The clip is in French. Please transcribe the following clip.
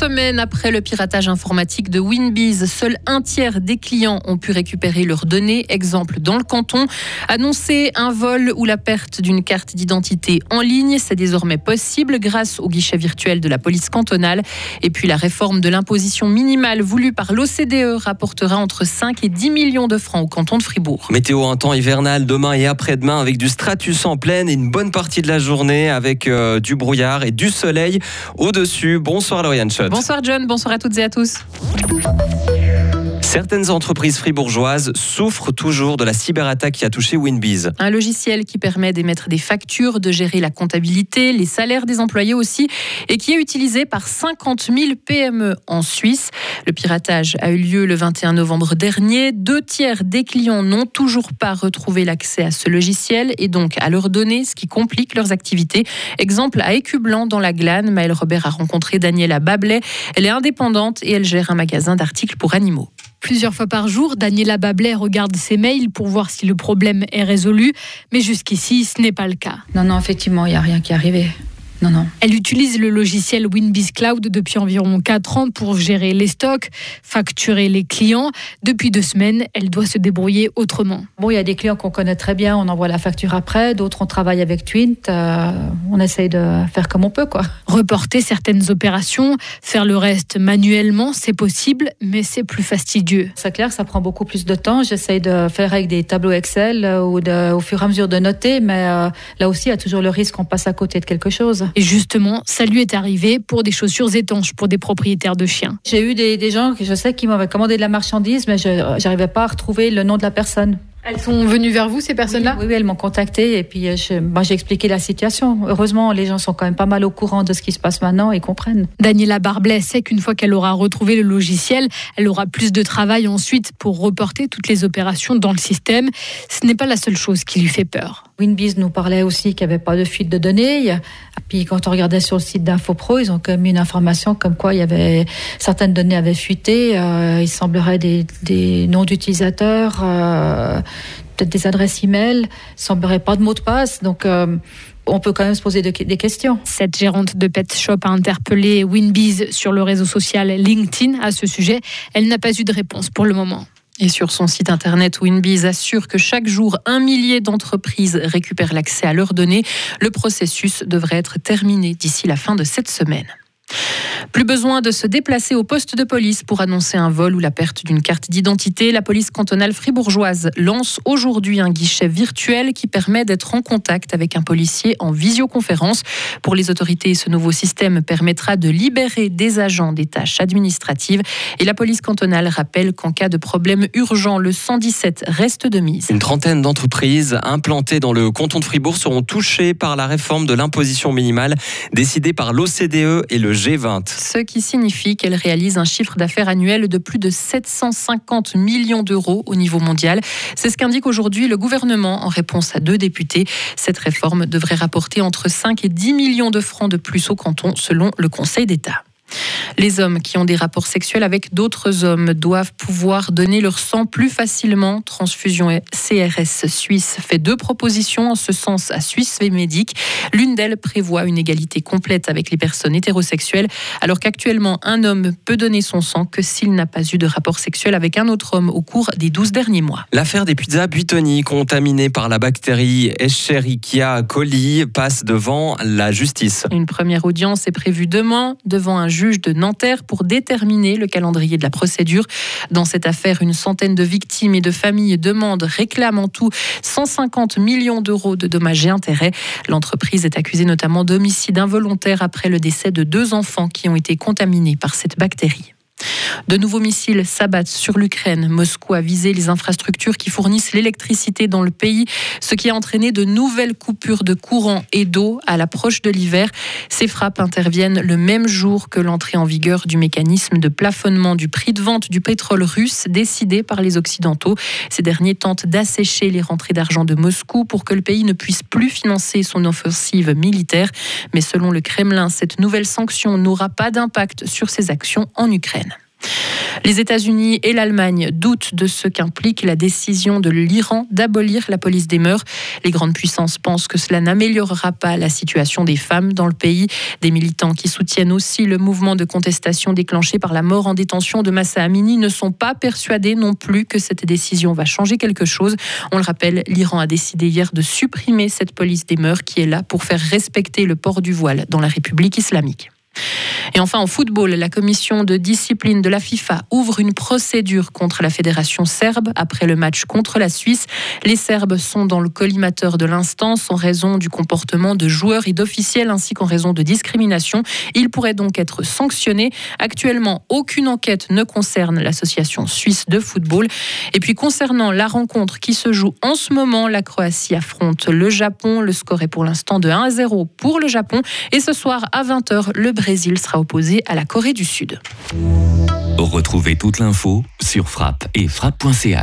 semaine après le piratage informatique de Winbiz, seul un tiers des clients ont pu récupérer leurs données. Exemple dans le canton. Annoncer un vol ou la perte d'une carte d'identité en ligne, c'est désormais possible grâce au guichet virtuel de la police cantonale. Et puis la réforme de l'imposition minimale voulue par l'OCDE rapportera entre 5 et 10 millions de francs au canton de Fribourg. Météo un temps hivernal demain et après-demain avec du stratus en pleine et une bonne partie de la journée avec euh, du brouillard et du soleil au-dessus. Bonsoir Lauriane Schott. Bonsoir John, bonsoir à toutes et à tous. Certaines entreprises fribourgeoises souffrent toujours de la cyberattaque qui a touché Winbiz. Un logiciel qui permet d'émettre des factures, de gérer la comptabilité, les salaires des employés aussi, et qui est utilisé par 50 000 PME en Suisse. Le piratage a eu lieu le 21 novembre dernier. Deux tiers des clients n'ont toujours pas retrouvé l'accès à ce logiciel et donc à leurs données, ce qui complique leurs activités. Exemple à Écublanc dans la Glane, Maëlle Robert a rencontré Daniela Bablet. Elle est indépendante et elle gère un magasin d'articles pour animaux. Plusieurs fois par jour, Daniela Bablet regarde ses mails pour voir si le problème est résolu, mais jusqu'ici, ce n'est pas le cas. Non, non, effectivement, il n'y a rien qui est arrivé. Non, non. Elle utilise le logiciel Winbiz Cloud depuis environ 4 ans pour gérer les stocks, facturer les clients. Depuis deux semaines, elle doit se débrouiller autrement. Bon, il y a des clients qu'on connaît très bien, on envoie la facture après. D'autres, on travaille avec Twint. Euh, on essaye de faire comme on peut, quoi. Reporter certaines opérations, faire le reste manuellement, c'est possible, mais c'est plus fastidieux. C'est clair, ça prend beaucoup plus de temps. J'essaye de faire avec des tableaux Excel ou de, au fur et à mesure de noter, mais euh, là aussi, il y a toujours le risque qu'on passe à côté de quelque chose. Et justement, ça lui est arrivé pour des chaussures étanches pour des propriétaires de chiens. J'ai eu des, des gens que je sais qui m'avaient commandé de la marchandise, mais je n'arrivais pas à retrouver le nom de la personne. Elles sont venues vers vous, ces personnes-là? Oui, oui, elles m'ont contacté et puis je, moi, j'ai expliqué la situation. Heureusement, les gens sont quand même pas mal au courant de ce qui se passe maintenant et comprennent. Daniela Barblet sait qu'une fois qu'elle aura retrouvé le logiciel, elle aura plus de travail ensuite pour reporter toutes les opérations dans le système. Ce n'est pas la seule chose qui lui fait peur. Winbiz nous parlait aussi qu'il n'y avait pas de fuite de données. Puis quand on regardait sur le site d'InfoPro, ils ont quand même une information comme quoi il y avait certaines données avaient fuité. Euh, il semblerait des, noms d'utilisateurs, euh, peut-être des adresses e-mail. Il semblerait pas de mot de passe. Donc euh, on peut quand même se poser de, des questions. Cette gérante de pet shop a interpellé Winbiz sur le réseau social LinkedIn à ce sujet. Elle n'a pas eu de réponse pour le moment. Et sur son site internet, Winbiz assure que chaque jour, un millier d'entreprises récupèrent l'accès à leurs données. Le processus devrait être terminé d'ici la fin de cette semaine. Plus besoin de se déplacer au poste de police pour annoncer un vol ou la perte d'une carte d'identité. La police cantonale fribourgeoise lance aujourd'hui un guichet virtuel qui permet d'être en contact avec un policier en visioconférence. Pour les autorités, ce nouveau système permettra de libérer des agents des tâches administratives. Et la police cantonale rappelle qu'en cas de problème urgent, le 117 reste de mise. Une trentaine d'entreprises implantées dans le canton de Fribourg seront touchées par la réforme de l'imposition minimale décidée par l'OCDE et le G20 ce qui signifie qu'elle réalise un chiffre d'affaires annuel de plus de 750 millions d'euros au niveau mondial. C'est ce qu'indique aujourd'hui le gouvernement en réponse à deux députés. Cette réforme devrait rapporter entre 5 et 10 millions de francs de plus au canton, selon le Conseil d'État. Les hommes qui ont des rapports sexuels avec d'autres hommes doivent pouvoir donner leur sang plus facilement. Transfusion CRS Suisse fait deux propositions en ce sens à Suisse Médic. L'une d'elles prévoit une égalité complète avec les personnes hétérosexuelles, alors qu'actuellement un homme peut donner son sang que s'il n'a pas eu de rapport sexuel avec un autre homme au cours des 12 derniers mois. L'affaire des pizzas Buitoni contaminées par la bactérie Escherichia coli passe devant la justice. Une première audience est prévue demain devant un juge de Nanterre pour déterminer le calendrier de la procédure. Dans cette affaire, une centaine de victimes et de familles demandent, réclament en tout 150 millions d'euros de dommages et intérêts. L'entreprise est accusée notamment d'homicide involontaire après le décès de deux enfants qui ont été contaminés par cette bactérie. De nouveaux missiles s'abattent sur l'Ukraine. Moscou a visé les infrastructures qui fournissent l'électricité dans le pays, ce qui a entraîné de nouvelles coupures de courant et d'eau à l'approche de l'hiver. Ces frappes interviennent le même jour que l'entrée en vigueur du mécanisme de plafonnement du prix de vente du pétrole russe décidé par les Occidentaux. Ces derniers tentent d'assécher les rentrées d'argent de Moscou pour que le pays ne puisse plus financer son offensive militaire. Mais selon le Kremlin, cette nouvelle sanction n'aura pas d'impact sur ses actions en Ukraine. Les États-Unis et l'Allemagne doutent de ce qu'implique la décision de l'Iran d'abolir la police des mœurs. Les grandes puissances pensent que cela n'améliorera pas la situation des femmes dans le pays. Des militants qui soutiennent aussi le mouvement de contestation déclenché par la mort en détention de Massa Amini ne sont pas persuadés non plus que cette décision va changer quelque chose. On le rappelle, l'Iran a décidé hier de supprimer cette police des mœurs qui est là pour faire respecter le port du voile dans la République islamique. Et enfin, en football, la commission de discipline de la FIFA ouvre une procédure contre la fédération serbe après le match contre la Suisse. Les Serbes sont dans le collimateur de l'instance en raison du comportement de joueurs et d'officiels ainsi qu'en raison de discrimination. Ils pourraient donc être sanctionnés. Actuellement, aucune enquête ne concerne l'association suisse de football. Et puis concernant la rencontre qui se joue en ce moment, la Croatie affronte le Japon. Le score est pour l'instant de 1 à 0 pour le Japon. Et ce soir à 20h, le Brésil sera opposé à la Corée du Sud. Retrouvez toute l'info sur frappe et frappe.ch.